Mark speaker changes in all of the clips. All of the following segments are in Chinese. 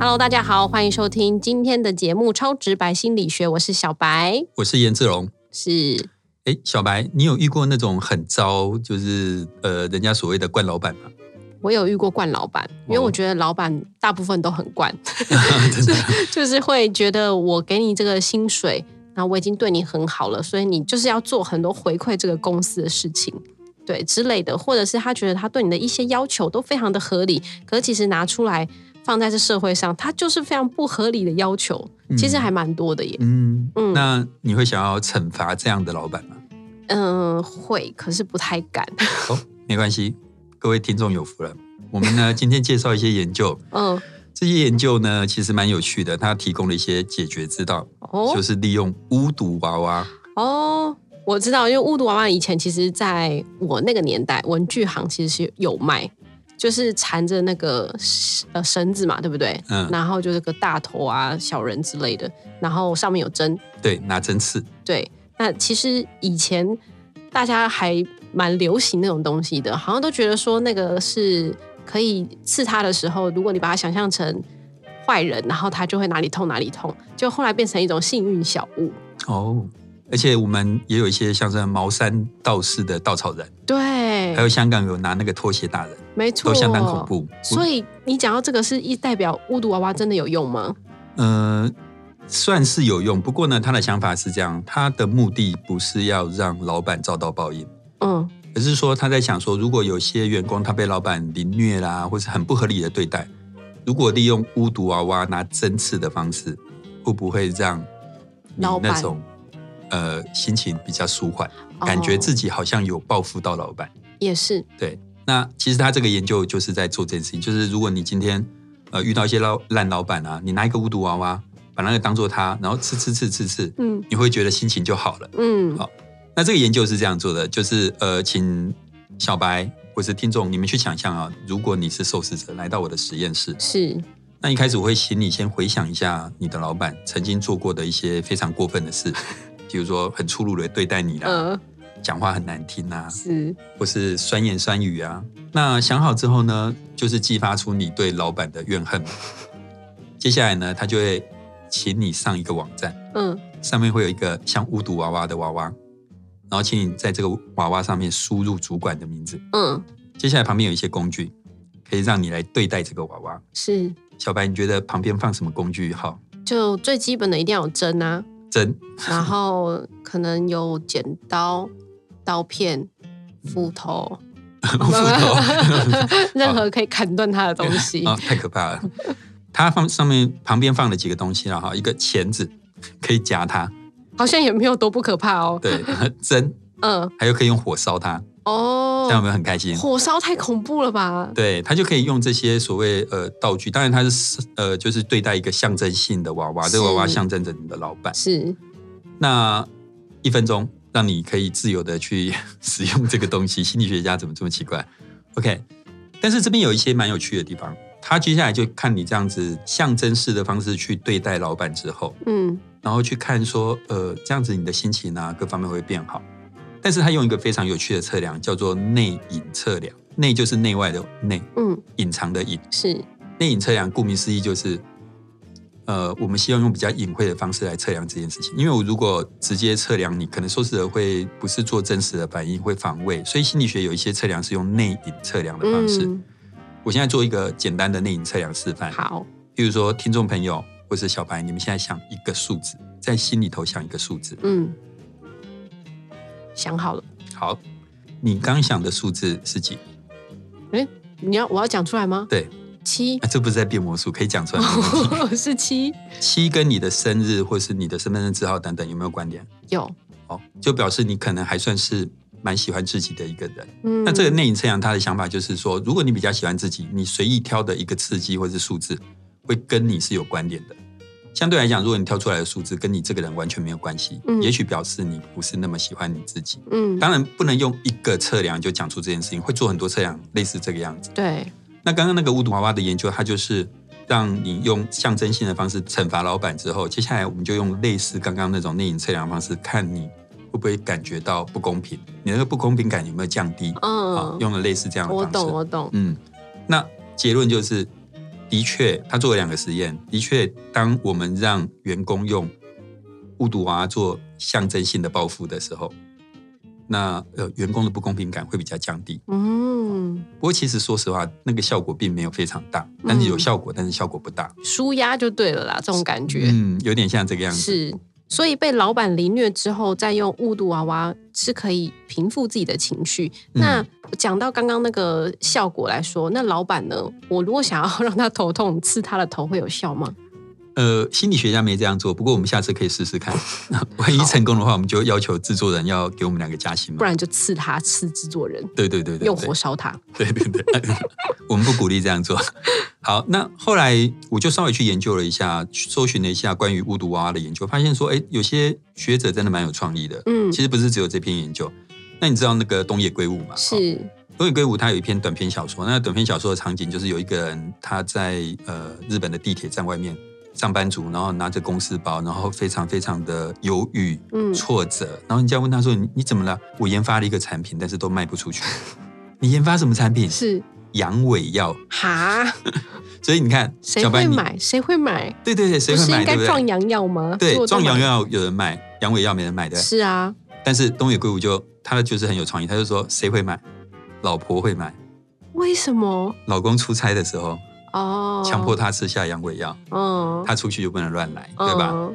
Speaker 1: Hello，大家好，欢迎收听今天的节目《超直白心理学》，我是小白，
Speaker 2: 我是颜志龙。
Speaker 1: 是
Speaker 2: 哎，小白，你有遇过那种很糟，就是呃，人家所谓的惯老板吗？
Speaker 1: 我有遇过惯老板，因为我觉得老板大部分都很惯 就是会觉得我给你这个薪水，然后我已经对你很好了，所以你就是要做很多回馈这个公司的事情，对之类的，或者是他觉得他对你的一些要求都非常的合理，可是其实拿出来放在这社会上，他就是非常不合理的要求，其实还蛮多的耶。
Speaker 2: 嗯
Speaker 1: 嗯
Speaker 2: 那你会想要惩罚这样的老板吗？
Speaker 1: 嗯、会，可是不太敢。
Speaker 2: 哦，没关系，各位听众有福了。我们呢，今天介绍一些研究，
Speaker 1: 嗯，
Speaker 2: 这些研究呢其实蛮有趣的，它提供了一些解决之道，
Speaker 1: 哦
Speaker 2: 就是利用巫毒娃娃。
Speaker 1: 哦，我知道，因为巫毒娃娃以前其实在我那个年代，文具行其实是有卖，就是缠着那个呃绳子嘛，对不对？
Speaker 2: 嗯
Speaker 1: 然后就是个大头啊、小人之类的，然后上面有针。
Speaker 2: 对，拿针刺。
Speaker 1: 对，那其实以前大家还蛮流行那种东西的，好像都觉得说那个是可以刺他的时候，如果你把它想象成坏人，然后他就会哪里痛哪里痛，就后来变成一种幸运小物。
Speaker 2: 哦，而且我们也有一些像是茅山道士的稻草人，
Speaker 1: 对，
Speaker 2: 还有香港有拿那个拖鞋打人，
Speaker 1: 没错，
Speaker 2: 都相当恐。怖。
Speaker 1: 所以你讲到这个，是一代表巫毒娃娃真的有用吗？
Speaker 2: 呃，算是有用，不过呢，他的想法是这样，他的目的不是要让老板遭到报应，
Speaker 1: 嗯，
Speaker 2: 而是说他在想说，如果有些员工他被老板凌虐啦，或是很不合理的对待，如果利用巫毒娃娃拿针刺的方式，会不会让你那种呃心情比较舒缓，感觉自己好像有报复到老板？
Speaker 1: 也是，
Speaker 2: 对，那其实他这个研究就是在做这件事情，就是如果你今天呃遇到一些老烂老板啊，你拿一个巫毒娃娃，把那个当做他，然后刺刺刺刺刺，
Speaker 1: 嗯。
Speaker 2: 你会觉得心情就好了。
Speaker 1: 嗯，
Speaker 2: 好那这个研究是这样做的，就是呃，请小白或是听众你们去想象啊，如果你是受试者来到我的实验室，
Speaker 1: 是，
Speaker 2: 那一开始我会请你先回想一下你的老板曾经做过的一些非常过分的事，比如说很粗鲁的对待你啦，
Speaker 1: 呃，
Speaker 2: 讲话很难听啊，
Speaker 1: 是，
Speaker 2: 或是酸言酸语啊。那想好之后呢，就是激发出你对老板的怨恨。接下来呢，他就会请你上一个网站，
Speaker 1: 嗯。
Speaker 2: 上面会有一个像巫毒娃娃的娃娃，然后请你在这个娃娃上面输入主管的名字。
Speaker 1: 嗯，
Speaker 2: 接下来旁边有一些工具，可以让你来对待这个娃娃。
Speaker 1: 是，
Speaker 2: 小白，你觉得旁边放什么工具好？
Speaker 1: 就最基本的一定要有针啊，
Speaker 2: 针、
Speaker 1: 然后可能有剪刀、刀片、斧头，
Speaker 2: 斧头
Speaker 1: 任何可以砍断它的东西。
Speaker 2: 啊、太可怕了。它放上面旁边放了几个东西了哈，一个钳子可以夹它，
Speaker 1: 好像也没有多不可怕哦。
Speaker 2: 对，针，
Speaker 1: 嗯，
Speaker 2: 还有可以用火烧它，
Speaker 1: 哦
Speaker 2: 这样有没有很开心？
Speaker 1: 火烧太恐怖了吧？
Speaker 2: 对，他就可以用这些所谓呃道具，当然他是呃就是对待一个象征性的娃娃，这个娃娃象征着你的老板。
Speaker 1: 是，
Speaker 2: 那一分钟让你可以自由的去 使用这个东西，心理学家怎么这么奇怪？OK，但是这边有一些蛮有趣的地方，他接下来就看你这样子象征式的方式去对待老板之后，
Speaker 1: 嗯
Speaker 2: 然后去看说呃这样子你的心情啊各方面会变好。但是他用一个非常有趣的测量，叫做内隐测量。内就是内外的内，
Speaker 1: 嗯，
Speaker 2: 隐藏的隐。
Speaker 1: 是，
Speaker 2: 内隐测量顾名思义就是，呃，我们希望用比较隐晦的方式来测量这件事情。因为我如果直接测量你，可能受试者会不是做真实的反应，会防卫。所以心理学有一些测量是用内隐测量的方式。
Speaker 1: 嗯，
Speaker 2: 我现在做一个简单的内隐测量示范。
Speaker 1: 好，
Speaker 2: 比如说，听众朋友或是小白，你们现在想一个数字，在心里头想一个数字。
Speaker 1: 嗯，想好了。
Speaker 2: 好，你刚想的数字是几？
Speaker 1: 哎，你要我要讲出来吗？
Speaker 2: 对，
Speaker 1: 七
Speaker 2: 啊、这不是在变魔术，可以讲出来没问题。
Speaker 1: 是七，
Speaker 2: 七跟你的生日或是你的身份证字号等等有没有关联？
Speaker 1: 有。
Speaker 2: 哦，就表示你可能还算是蛮喜欢自己的一个人。
Speaker 1: 嗯，
Speaker 2: 那这个内隐测量他的想法就是说，如果你比较喜欢自己，你随意挑的一个刺激或是数字，会跟你是有关联的。相对来讲，如果你挑出来的数字跟你这个人完全没有关系，
Speaker 1: 嗯
Speaker 2: 也许表示你不是那么喜欢你自己。
Speaker 1: 嗯，
Speaker 2: 当然，不能用一个测量就讲出这件事情，会做很多测量，类似这个样子。
Speaker 1: 对，
Speaker 2: 那刚刚那个巫毒娃娃的研究，它就是让你用象征性的方式惩罚老板之后，接下来我们就用类似刚刚那种内隐测量方式，看你会不会感觉到不公平，你那个不公平感有没有降低？
Speaker 1: 嗯
Speaker 2: 啊，用了类似这样的方式。
Speaker 1: 懂我懂，
Speaker 2: 嗯，那结论就是，的确，他做了两个实验，的确，当我们让员工用误读娃娃做象征性的报复的时候，那呃，员工的不公平感会比较降低。
Speaker 1: 嗯，
Speaker 2: 不过，其实说实话，那个效果并没有非常大，但是有效果，但是效果不大。
Speaker 1: 舒压就对了啦，这种感觉。
Speaker 2: 嗯，有点像这个样子。
Speaker 1: 是，所以被老板凌虐之后，再用雾度娃娃是可以平复自己的情绪。
Speaker 2: 嗯
Speaker 1: 那讲到刚刚那个效果来说，那老板呢？我如果想要 让他头痛，刺他的头会有效吗？
Speaker 2: 呃，心理学家没这样做，不过我们下次可以试试看。万一成功的话，我们就要求制作人要给我们两个加薪嘛。
Speaker 1: 不然就刺他，刺制作人，
Speaker 2: 对对对对，
Speaker 1: 用火烧他。
Speaker 2: 对对对，我们不鼓励这样做。好，那后来我就稍微去研究了一下，搜寻了一下关于巫毒娃娃的研究，发现说，哎，有些学者真的蛮有创意的。
Speaker 1: 嗯
Speaker 2: 其，实不是只有这篇研究。那你知道那个东野圭吾吗？哦
Speaker 1: 是，
Speaker 2: 东野圭吾他有一篇短篇小说，那短篇小说的场景就是有一个人他在呃日本的地铁站外面，上班族，然后拿着公司包，然后非常非常的犹豫、
Speaker 1: 嗯
Speaker 2: 挫折，然后人家问他说：“你你怎么了？”我研发了一个产品，但是都卖不出去。你研发什么产品？
Speaker 1: 是
Speaker 2: 阳痿药。
Speaker 1: 哈，
Speaker 2: 所以你看，
Speaker 1: 谁？会买？谁会买？
Speaker 2: 对对对，谁会买？
Speaker 1: 应该？壮阳药吗？
Speaker 2: 对，壮阳药有人买，阳痿药没人买的。
Speaker 1: 是啊，
Speaker 2: 但是东野圭吾就他的就是很有创意，他就说谁会买？老婆会买。
Speaker 1: 为什么？
Speaker 2: 老公出差的时候，
Speaker 1: 哦，
Speaker 2: 强迫他吃下阳痿药，
Speaker 1: 嗯，
Speaker 2: 他出去就不能乱来，对吧？
Speaker 1: 嗯？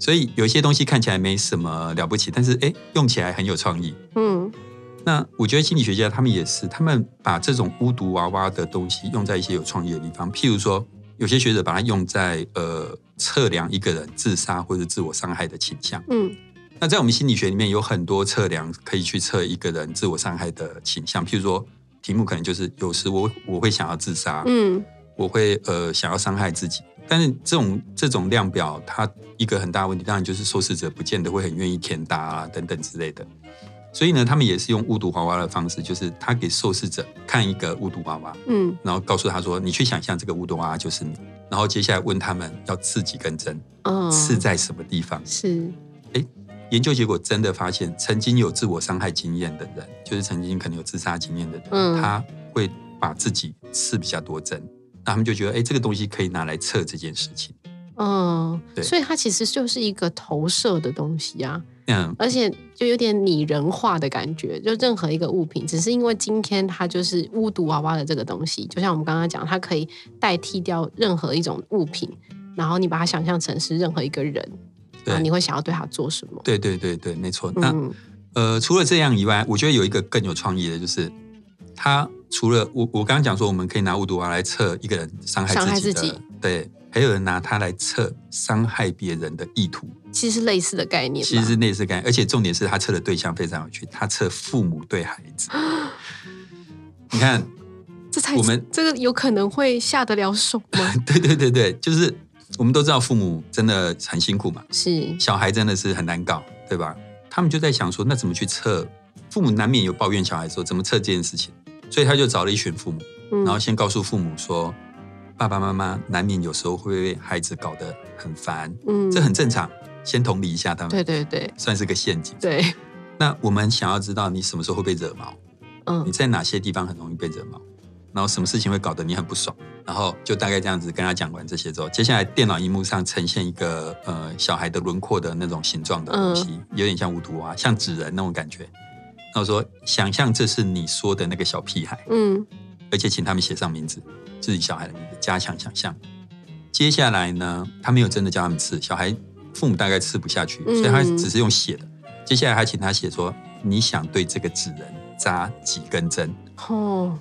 Speaker 2: 所以有一些东西看起来没什么了不起，但是哎，用起来很有创意。
Speaker 1: 嗯
Speaker 2: 那我觉得心理学家他们也是，他们把这种巫毒娃娃的东西用在一些有创意的地方，譬如说，有些学者把它用在呃测量一个人自杀或者自我伤害的倾向。
Speaker 1: 嗯
Speaker 2: 那在我们心理学里面有很多测量可以去测一个人自我伤害的倾向，譬如说题目可能就是有时我我会想要自杀，
Speaker 1: 嗯
Speaker 2: 我会呃想要伤害自己，但是这种这种量表，它一个很大的问题，当然就是受试者不见得会很愿意填答啊等等之类的。所以呢，他们也是用巫毒娃娃的方式，就是他给受试者看一个巫毒娃娃，
Speaker 1: 嗯
Speaker 2: 然后告诉他说：“你去想象这个巫毒娃娃就是你。”然后接下来问他们要刺几根针，
Speaker 1: 嗯，
Speaker 2: 刺在什么地方？
Speaker 1: 是
Speaker 2: 研究结果真的发现，曾经有自我伤害经验的人，就是曾经可能有自杀经验的人，
Speaker 1: 嗯
Speaker 2: 他会把自己刺比较多针，那他们就觉得，哎，这个东西可以拿来测这件事情。
Speaker 1: 嗯，
Speaker 2: 对
Speaker 1: 所以它其实就是一个投射的东西啊，
Speaker 2: 嗯，
Speaker 1: 而且就有点拟人化的感觉。就任何一个物品，只是因为今天它就是巫毒娃娃的这个东西，就像我们刚刚讲，它可以代替掉任何一种物品，然后你把它想象成是任何一个人，
Speaker 2: 对
Speaker 1: 你会想要对他做什么？
Speaker 2: 对对对对，没错。那、
Speaker 1: 嗯
Speaker 2: 呃，除了这样以外，我觉得有一个更有创意的，就是他除了我我刚刚讲说，我们可以拿巫毒娃来测一个人伤害
Speaker 1: 伤害
Speaker 2: 自己的，
Speaker 1: 自己
Speaker 2: 对，还有人拿它来测伤害别人的意图。
Speaker 1: 其实是类似的概念，
Speaker 2: 其实是类似概念，而且重点是他测的对象非常有趣，他测父母对孩子。你看，
Speaker 1: 这才
Speaker 2: 我们
Speaker 1: 这个有可能会下得了手吗？
Speaker 2: 对对对对，就是我们都知道父母真的很辛苦嘛，
Speaker 1: 是，
Speaker 2: 小孩真的是很难搞，对吧？他们就在想说，那怎么去测？父母难免有抱怨小孩说怎么测这件事情，所以他就找了一群父母，
Speaker 1: 嗯。
Speaker 2: 然后先告诉父母说，爸爸妈妈难免有时候会被孩子搞得很烦，
Speaker 1: 嗯。
Speaker 2: 这很正常，先同理一下他们，
Speaker 1: 对对对。
Speaker 2: 算是个陷阱。
Speaker 1: 对，
Speaker 2: 那我们想要知道你什么时候会被惹毛，
Speaker 1: 嗯。
Speaker 2: 你在哪些地方很容易被惹毛，然后什么事情会搞得你很不爽，然后就大概这样子跟他讲完这些之后，接下来电脑荧幕上呈现一个呃小孩的轮廓的那种形状的东西，有点像无图啊，像纸人那种感觉。然后说，想象这是你说的那个小屁孩，
Speaker 1: 嗯。
Speaker 2: 而且请他们写上名字，自己小孩的名字，加强想象。接下来呢，他没有真的叫他们吃，小孩父母大概吃不下去，
Speaker 1: 嗯
Speaker 2: 所以他只是用写的。接下来还请他写说，你想对这个纸人扎几根针，
Speaker 1: 哦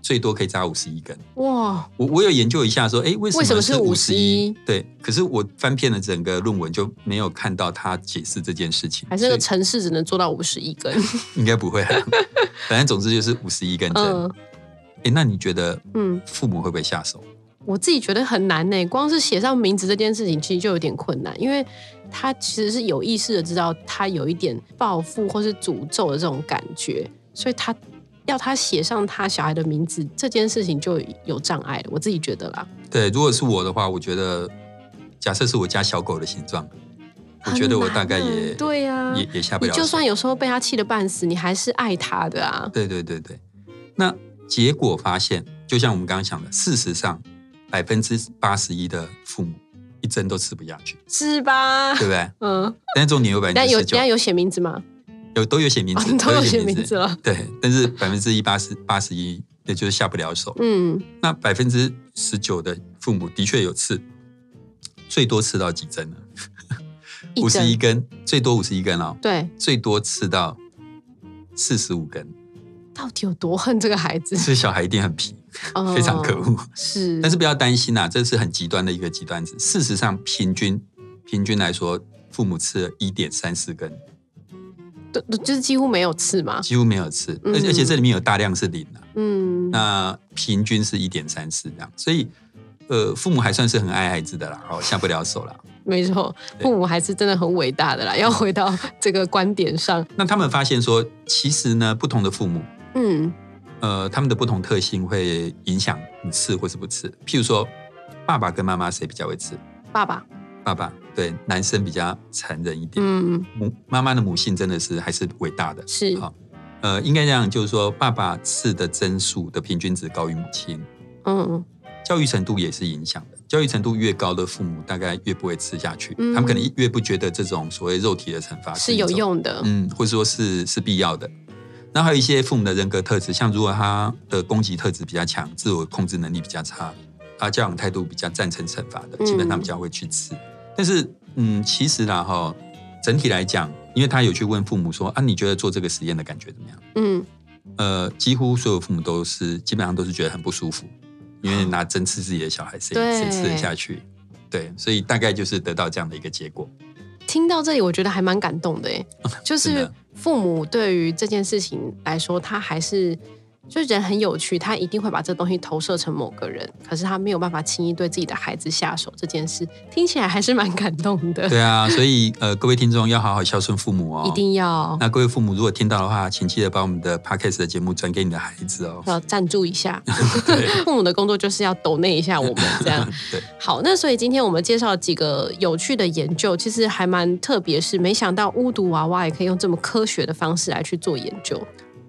Speaker 2: 最多可以扎五十一根。
Speaker 1: 哇
Speaker 2: 我我有研究一下说，哎，为什么
Speaker 1: 是
Speaker 2: 五十一
Speaker 1: 51？
Speaker 2: 对，可是我翻遍了整个论文，就没有看到他解释这件事情。
Speaker 1: 还是那个城市只能做到五十一根，
Speaker 2: 应该不会啊，反正总之就是五十一根针。
Speaker 1: 嗯
Speaker 2: 哎、那你觉得
Speaker 1: 嗯，
Speaker 2: 父母会不会下手？
Speaker 1: 我自己觉得很难呢，光是写上名字这件事情其实就有点困难，因为他其实是有意识的知道他有一点报复或是诅咒的这种感觉，所以他要他写上他小孩的名字这件事情就有障碍了，我自己觉得啦。
Speaker 2: 对，如果是我的话，我觉得假设是我家小狗的形状，我觉得我大概也
Speaker 1: 对呀、
Speaker 2: 也也下不了手。
Speaker 1: 就算有时候被他气得半死，你还是爱他的啊。
Speaker 2: 对对对对，那结果发现，就像我们刚刚讲的，事实上百分之八十一的父母一针都吃不下去，
Speaker 1: 是吧？
Speaker 2: 对不对？
Speaker 1: 嗯，
Speaker 2: 但是重点有百分
Speaker 1: 但
Speaker 2: 之十九
Speaker 1: 有等下，有写名字吗？
Speaker 2: 有都有写名字，
Speaker 1: 哦都有写
Speaker 2: 名
Speaker 1: 名字了。
Speaker 2: 对，但是百分之一八十八十一，也就是下不了手。
Speaker 1: 嗯，
Speaker 2: 那百分之十九的父母的确有刺，最多刺到几针呢？五十一根，最多五十一根哦，
Speaker 1: 对，
Speaker 2: 最多刺到四十五根。
Speaker 1: 到底有多恨这个孩子？
Speaker 2: 这小孩一定很皮，
Speaker 1: 哦
Speaker 2: 非常可恶。
Speaker 1: 是，
Speaker 2: 但是不要担心啊，这是很极端的一个极端值。事实上，平均平均来说，父母吃了一点三四根，
Speaker 1: 对就是几乎没有刺嘛。
Speaker 2: 几乎没有吃，
Speaker 1: 嗯
Speaker 2: 而且而且这里面有大量是零啊。
Speaker 1: 嗯，
Speaker 2: 那平均是一点三四这样，所以呃，父母还算是很爱孩子的啦，哦，下不了手啦。
Speaker 1: 没错，父母还是真的很伟大的啦。要回到这个观点上，
Speaker 2: 那他们发现说，其实呢，不同的父母，
Speaker 1: 嗯
Speaker 2: 呃，他们的不同特性会影响你吃或是不吃。譬如说，爸爸跟妈妈谁比较会吃？
Speaker 1: 爸爸，
Speaker 2: 爸爸对男生比较残忍一点，
Speaker 1: 嗯
Speaker 2: 母妈妈的母性真的是还是伟大的。
Speaker 1: 是，
Speaker 2: 好呃，应该这样，就是说，爸爸吃的针数的平均值高于母亲，
Speaker 1: 嗯
Speaker 2: 教育程度也是影响的。教育程度越高的父母，大概越不会吃下去，
Speaker 1: 嗯
Speaker 2: 他们可能越不觉得这种所谓肉体的惩罚
Speaker 1: 是有用的。
Speaker 2: 嗯，或者说是是必要的。那还有一些父母的人格特质，像如果他的攻击特质比较强，自我控制能力比较差，他教养态度比较赞成惩罚的，
Speaker 1: 嗯
Speaker 2: 基本上比较会去吃。但是，嗯，其实啦哈，整体来讲，因为他有去问父母说啊，你觉得做这个实验的感觉怎么样？
Speaker 1: 嗯，
Speaker 2: 呃，几乎所有父母都是基本上都是觉得很不舒服，因为拿针刺自己的小孩，谁
Speaker 1: 对
Speaker 2: 谁吃得下去？对，所以大概就是得到这样的一个结果。
Speaker 1: 听到这里，我觉得还蛮感动的诶，就是父母对于这件事情来说，他还是就是人很有趣，他一定会把这东西投射成某个人，可是他没有办法轻易对自己的孩子下手，这件事听起来还是蛮感动的。
Speaker 2: 对啊，所以呃，各位听众要好好孝顺父母哦，
Speaker 1: 一定要
Speaker 2: 那各位父母如果听到的话，请记得把我们的 podcast 的节目转给你的孩子哦。
Speaker 1: 要赞助一下，父母的工作就是要抖内一下我们 这样。
Speaker 2: 对，
Speaker 1: 好，那所以今天我们介绍几个有趣的研究，其实还蛮特别，是没想到巫毒娃娃也可以用这么科学的方式来去做研究。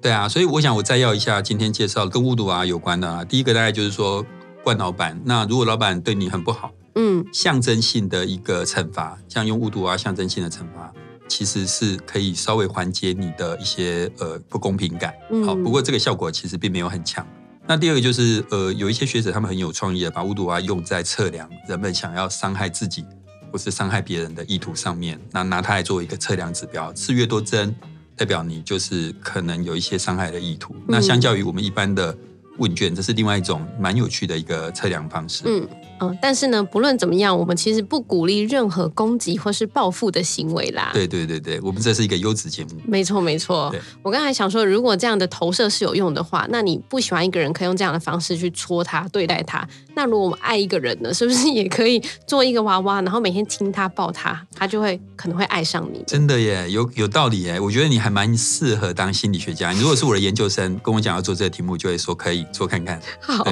Speaker 2: 对啊，所以我想我再要一下今天介绍跟巫毒啊有关的啊。第一个大概就是说惯老板，那如果老板对你很不好，
Speaker 1: 嗯，
Speaker 2: 象征性的一个惩罚，像用巫毒啊象征性的惩罚，其实是可以稍微缓解你的一些呃不公平感。
Speaker 1: 嗯
Speaker 2: 好，不过这个效果其实并没有很强。那第二个就是呃，有一些学者他们很有创意的，把巫毒啊用在测量人们想要伤害自己或是伤害别人的意图上面，那拿它来做一个测量指标，刺越多针，代表你就是可能有一些伤害的意图。那相较于我们一般的问卷，这是另外一种蛮有趣的一个测量方式。
Speaker 1: 嗯嗯，但是呢，不论怎么样，我们其实不鼓励任何攻击或是报复的行为啦。
Speaker 2: 对对对对，我们这是一个优质节目。
Speaker 1: 没错，没错。我刚才想说，如果这样的投射是有用的话，那你不喜欢一个人，可以用这样的方式去戳他、对待他。那如果我们爱一个人呢，是不是也可以做一个娃娃，然后每天亲他、抱他，他就会可能会爱上你？
Speaker 2: 真的耶，有有道理耶。我觉得你还蛮适合当心理学家。你如果是我的研究生，跟我讲要做这个题目，就会说可以做看看。
Speaker 1: 好，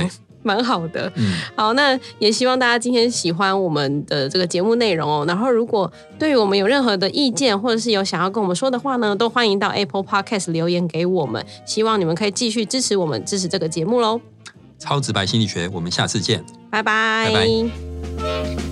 Speaker 1: 蛮好的。
Speaker 2: 嗯，
Speaker 1: 好，那也希望大家今天喜欢我们的这个节目内容哦。然后，如果对于我们有任何的意见，或者是有想要跟我们说的话呢，都欢迎到 Apple Podcast 留言给我们。希望你们可以继续支持我们，支持这个节目喽。
Speaker 2: 超直白心理学，我们下次见。
Speaker 1: 拜拜。
Speaker 2: 拜拜